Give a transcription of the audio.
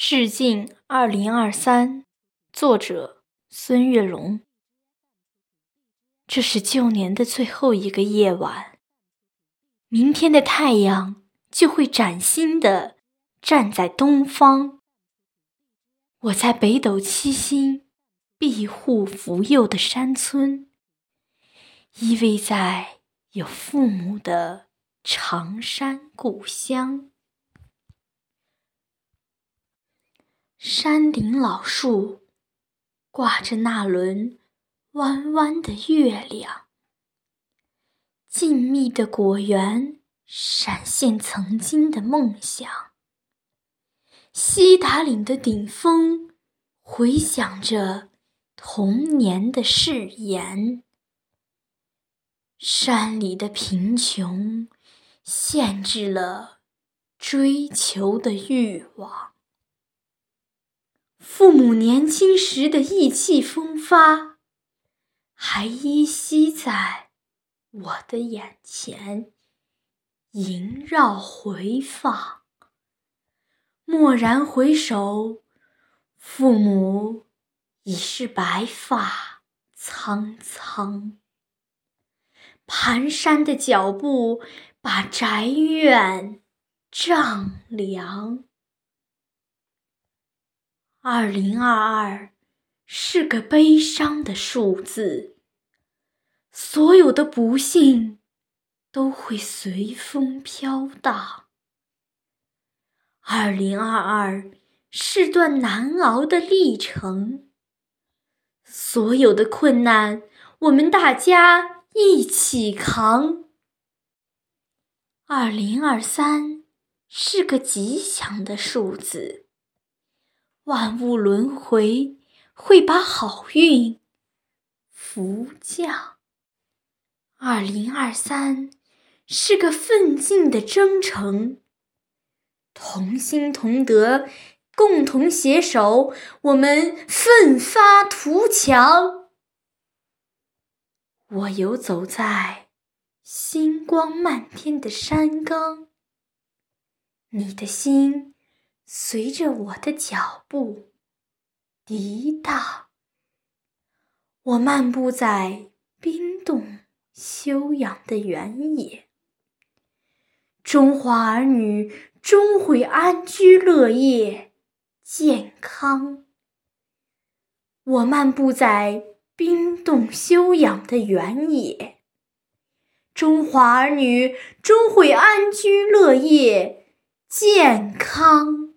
致敬二零二三，作者孙月龙。这是旧年的最后一个夜晚，明天的太阳就会崭新的站在东方。我在北斗七星庇护福佑的山村，依偎在有父母的长山故乡。山顶老树挂着那轮弯弯的月亮，静谧的果园闪现曾经的梦想。西达岭的顶峰回响着童年的誓言。山里的贫穷限制了追求的欲望。父母年轻时的意气风发，还依稀在我的眼前萦绕回放。蓦然回首，父母已是白发苍苍。蹒跚的脚步把宅院丈量。二零二二是个悲伤的数字，所有的不幸都会随风飘荡。二零二二是段难熬的历程，所有的困难我们大家一起扛。二零二三是个吉祥的数字。万物轮回会把好运福降。二零二三是个奋进的征程，同心同德，共同携手，我们奋发图强。我游走在星光漫天的山岗，你的心。随着我的脚步涤荡，我漫步在冰冻休养的原野。中华儿女终会安居乐业、健康。我漫步在冰冻休养的原野，中华儿女终会安居乐业、健康。